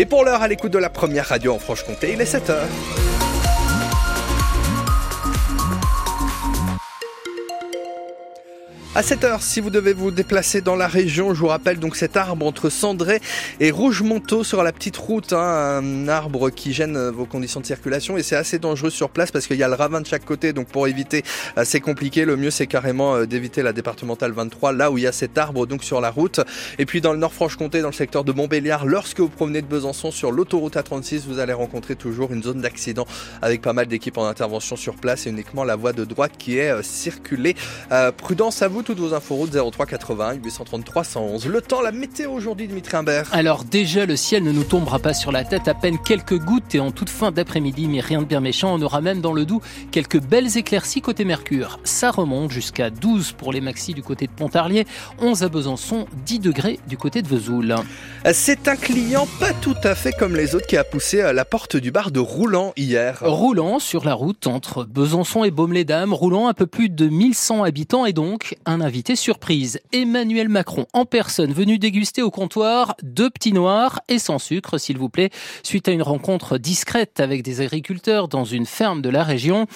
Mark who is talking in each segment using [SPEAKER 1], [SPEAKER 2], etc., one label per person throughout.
[SPEAKER 1] Et pour l'heure, à l'écoute de la première radio en Franche-Comté, il est 7h. À 7h, si vous devez vous déplacer dans la région, je vous rappelle donc cet arbre entre Cendré et Rougemonteau sur la petite route, hein, un arbre qui gêne vos conditions de circulation et c'est assez dangereux sur place parce qu'il y a le ravin de chaque côté, donc pour éviter, euh, c'est compliqué. Le mieux, c'est carrément euh, d'éviter la départementale 23, là où il y a cet arbre donc sur la route. Et puis dans le Nord-Franche-Comté, dans le secteur de Montbéliard, lorsque vous promenez de Besançon sur l'autoroute A36, vous allez rencontrer toujours une zone d'accident avec pas mal d'équipes en intervention sur place et uniquement la voie de droite qui est euh, circulée. prudence à vous toutes vos infos route 03 80 833 111. Le temps, la météo aujourd'hui, Dimitri Imbert.
[SPEAKER 2] Alors déjà, le ciel ne nous tombera pas sur la tête, à peine quelques gouttes et en toute fin d'après-midi, mais rien de bien méchant. On aura même dans le Doubs quelques belles éclaircies côté Mercure. Ça remonte jusqu'à 12 pour les maxis du côté de Pontarlier, 11 à Besançon, 10 degrés du côté de Vesoul.
[SPEAKER 1] C'est un client pas tout à fait comme les autres qui a poussé à la porte du bar de Roulant hier.
[SPEAKER 2] Roulant sur la route entre Besançon et Baume-les-Dames, Roulant un peu plus de 1100 habitants et donc un invité surprise. Emmanuel Macron en personne venu déguster au comptoir deux petits noirs et sans sucre, s'il vous plaît, suite à une rencontre discrète avec des agriculteurs dans une ferme de la région.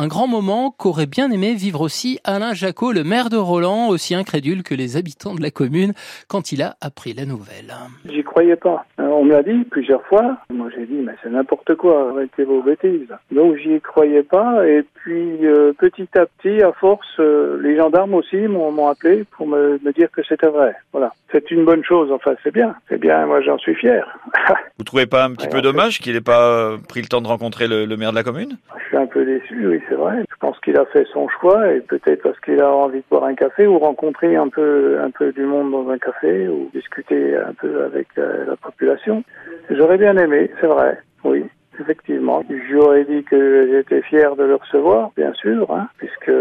[SPEAKER 2] Un grand moment qu'aurait bien aimé vivre aussi Alain Jacot, le maire de Roland, aussi incrédule que les habitants de la commune quand il a appris la nouvelle.
[SPEAKER 3] J'y croyais pas. Euh, on me l'a dit plusieurs fois. Moi j'ai dit mais c'est n'importe quoi, arrêtez vos bêtises. Donc j'y croyais pas et puis euh, petit à petit, à force, euh, les gendarmes aussi m'ont appelé pour me, me dire que c'était vrai. Voilà. C'est une bonne chose, enfin c'est bien. C'est bien, moi j'en suis fier.
[SPEAKER 4] Vous trouvez pas un petit peu dommage qu'il n'ait pas pris le temps de rencontrer le, le maire de la commune?
[SPEAKER 3] Je suis un peu déçu, oui c'est vrai. Je pense qu'il a fait son choix et peut-être parce qu'il a envie de boire un café ou rencontrer un peu, un peu du monde dans un café ou discuter un peu avec euh, la population. J'aurais bien aimé, c'est vrai, oui effectivement. J'aurais dit que j'étais fier de le recevoir, bien sûr, hein, puisque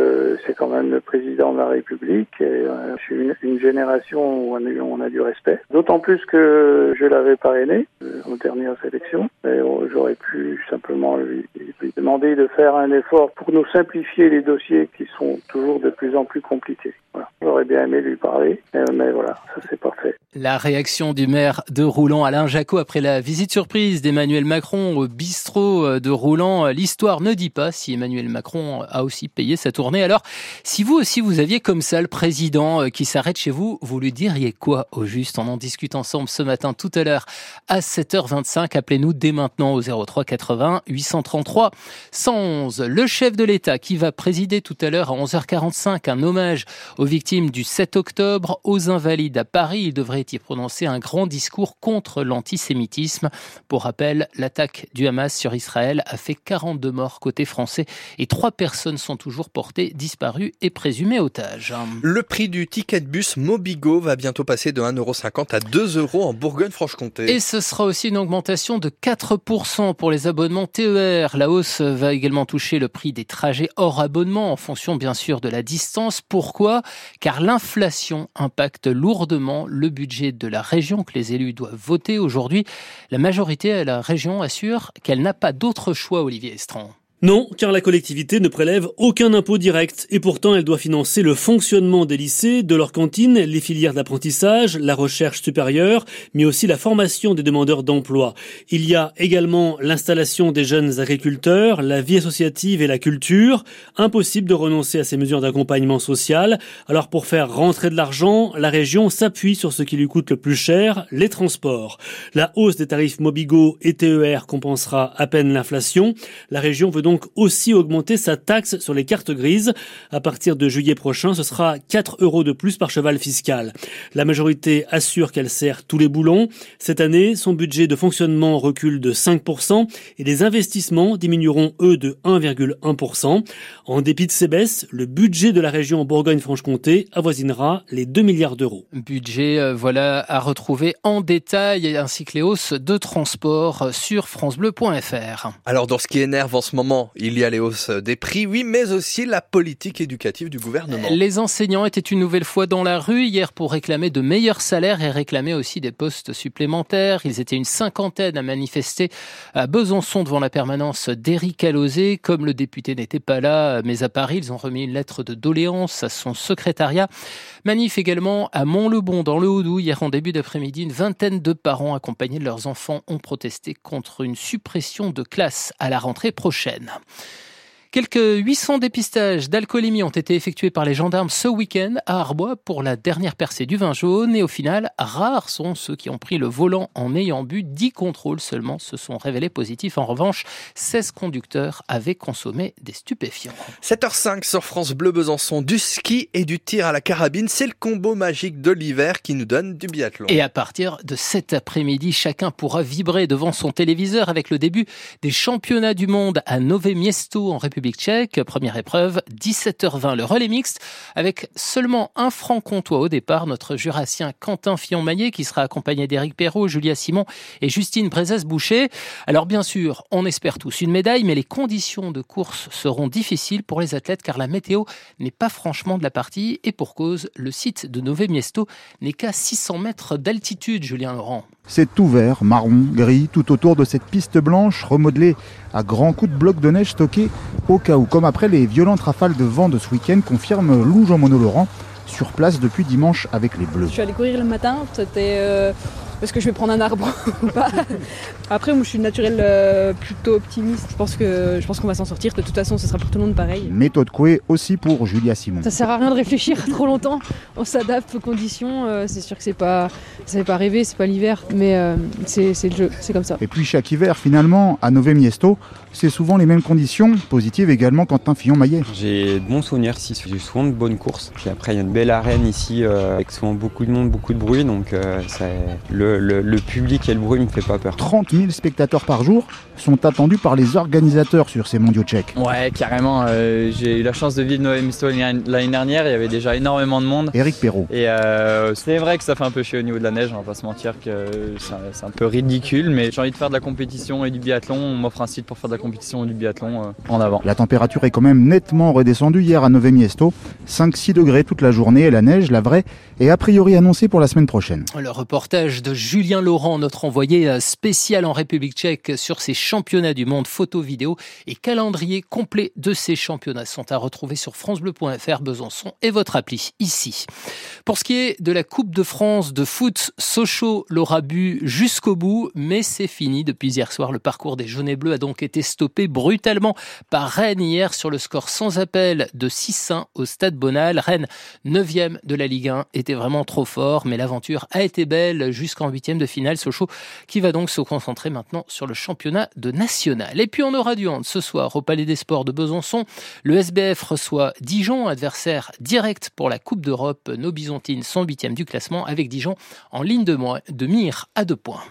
[SPEAKER 3] c'est quand même le président de la République et euh, je suis une, génération où on a, du respect. D'autant plus que je l'avais parrainé aux dernières élections euh, j'aurais pu simplement lui, demander de faire un effort pour nous simplifier les dossiers qui sont toujours de plus en plus compliqués. J'aurais bien aimé lui parler, mais voilà, ça c'est pas fait.
[SPEAKER 2] La réaction du maire de Roulant, Alain Jacot, après la visite surprise d'Emmanuel Macron au bistrot euh, de Roulant. L'histoire ne dit pas si Emmanuel Macron a aussi payé sa tournée. Alors, si vous aussi vous aviez comme ça le président euh, qui s'arrête chez vous, vous lui diriez quoi au juste? On en discute ensemble ce matin tout à l'heure à 7h25. Appelez-nous dès maintenant au 03 80 833 111. Le chef de l'État qui va présider tout à l'heure à 11h45 un hommage aux victimes du 7 octobre, aux invalides à Paris. Il devrait y prononcer un grand discours contre l'antisémitisme. Pour rappel, l'attaque du Hamas sur Israël a fait 42 morts côté français et trois personnes sont toujours portées disparues et présumées otages.
[SPEAKER 1] Le prix du ticket de bus Mobigo va bientôt passer de 1,50€ à 2 euros en Bourgogne-Franche-Comté.
[SPEAKER 2] Et ce sera aussi une augmentation de 4% pour les abonnements TER. La hausse va également toucher le prix des trajets hors abonnement en fonction bien sûr de la distance. Pourquoi? Car l'inflation impacte lourdement le budget de la région que les élus doivent voter aujourd'hui. La majorité à la région assure qu'elle n'a pas d'autre choix, Olivier Estran.
[SPEAKER 5] Non, car la collectivité ne prélève aucun impôt direct et pourtant elle doit financer le fonctionnement des lycées, de leurs cantines, les filières d'apprentissage, la recherche supérieure, mais aussi la formation des demandeurs d'emploi. Il y a également l'installation des jeunes agriculteurs, la vie associative et la culture. Impossible de renoncer à ces mesures d'accompagnement social. Alors pour faire rentrer de l'argent, la région s'appuie sur ce qui lui coûte le plus cher, les transports. La hausse des tarifs Mobigo et TER compensera à peine l'inflation. La région veut donc aussi augmenter sa taxe sur les cartes grises. À partir de juillet prochain, ce sera 4 euros de plus par cheval fiscal. La majorité assure qu'elle sert tous les boulons. Cette année, son budget de fonctionnement recule de 5% et les investissements diminueront eux de 1,1%. En dépit de ces baisses, le budget de la région Bourgogne-Franche-Comté avoisinera les 2 milliards d'euros.
[SPEAKER 2] Budget, euh, voilà, à retrouver en détail ainsi que les hausses de transport sur francebleu.fr.
[SPEAKER 1] Alors, dans ce qui énerve en ce moment il y a les hausses des prix, oui, mais aussi la politique éducative du gouvernement.
[SPEAKER 2] Les enseignants étaient une nouvelle fois dans la rue hier pour réclamer de meilleurs salaires et réclamer aussi des postes supplémentaires. Ils étaient une cinquantaine à manifester à Besançon devant la permanence d'Éric Alauzet. Comme le député n'était pas là, mais à Paris, ils ont remis une lettre de doléance à son secrétariat. Manif également à Mont-le-Bon dans le Haut-Doubs. Hier en début d'après-midi, une vingtaine de parents accompagnés de leurs enfants ont protesté contre une suppression de classe à la rentrée prochaine. navn. Quelques 800 dépistages d'alcoolémie ont été effectués par les gendarmes ce week-end à Arbois pour la dernière percée du vin jaune et au final, rares sont ceux qui ont pris le volant en ayant bu. 10 contrôles seulement se sont révélés positifs. En revanche, 16 conducteurs avaient consommé des stupéfiants.
[SPEAKER 1] 7h05 sur France Bleu Besançon, du ski et du tir à la carabine, c'est le combo magique de l'hiver qui nous donne du biathlon.
[SPEAKER 2] Et à partir de cet après-midi, chacun pourra vibrer devant son téléviseur avec le début des championnats du monde à Nové Miesto en République tchèque. Première épreuve, 17h20, le relais mixte, avec seulement un franc comtois au départ, notre jurassien Quentin Fillon-Maillet, qui sera accompagné d'Éric Perrault, Julia Simon et Justine Brezès-Boucher. Alors bien sûr, on espère tous une médaille, mais les conditions de course seront difficiles pour les athlètes, car la météo n'est pas franchement de la partie, et pour cause, le site de Nové Miesto n'est qu'à 600 mètres d'altitude, Julien Laurent.
[SPEAKER 6] C'est tout vert, marron, gris, tout autour de cette piste blanche remodelée à grands coups de blocs de neige stockés au cas où, comme après les violentes rafales de vent de ce week-end, confirme Lou Jean-Mono Laurent, sur place depuis dimanche avec les Bleus.
[SPEAKER 7] Je suis allé courir le matin, c'était euh, est-ce que je vais prendre un arbre ou pas Après, moi, je suis naturel euh, plutôt optimiste. Je pense que je pense qu'on va s'en sortir. De toute façon, ce sera pour tout le monde pareil.
[SPEAKER 6] Méthode Coué aussi pour Julia Simon.
[SPEAKER 7] Ça sert à rien de réfléchir trop longtemps. On s'adapte aux conditions. Euh, c'est sûr que c'est pas, ça fait pas rêver, c'est pas l'hiver, mais euh, c'est le jeu, c'est comme ça.
[SPEAKER 6] Et puis chaque hiver, finalement, à Nové Miesto, c'est souvent les mêmes conditions, positives également Quentin Fillon-Maillet.
[SPEAKER 8] J'ai de bons souvenirs ici, j'ai souvent de bonnes courses. Puis après, il y a une belle arène ici, avec souvent beaucoup de monde, beaucoup de bruit, donc le le, public et le bruit me fait pas peur.
[SPEAKER 6] 30 000 spectateurs par jour sont attendus par les organisateurs sur ces mondiaux tchèques.
[SPEAKER 9] Ouais, carrément. Euh, j'ai eu la chance de vivre Noël Misto l'année dernière. Il y avait déjà énormément de monde.
[SPEAKER 6] Éric Perrault.
[SPEAKER 9] Et euh, c'est vrai que ça fait un peu chier au niveau de la neige. On va pas se mentir que c'est un peu ridicule. Mais j'ai envie de faire de la compétition et du biathlon. On m'offre un site pour faire de la compétition et du biathlon euh, en avant.
[SPEAKER 6] La température est quand même nettement redescendue hier à Nové Miesto. 5-6 degrés toute la journée et la neige, la vraie, est a priori annoncée pour la semaine prochaine.
[SPEAKER 2] Le reportage de Julien Laurent, notre envoyé spécial en République tchèque sur ces championnats du monde photo, vidéo et calendrier complet de ces championnats sont à retrouver sur francebleu.fr, Besançon et votre appli ici. Pour ce qui est de la Coupe de France de foot, Sochaux l'aura bu jusqu'au bout, mais c'est fini depuis hier soir. Le parcours des jaunes et bleus a donc été stoppé brutalement par Rennes hier sur le score sans appel de 6-1 au Stade Bonal. Rennes, 9e de la Ligue 1, était vraiment trop fort, mais l'aventure a été belle jusqu'en huitième de finale. Sochaux qui va donc se concentrer maintenant sur le championnat de national. Et puis on aura du hand ce soir au Palais des Sports de Besançon. Le SBF reçoit Dijon, adversaire direct pour la Coupe d'Europe. Nos Byzantines sont huitièmes du classement avec Dijon en ligne de mire à deux points.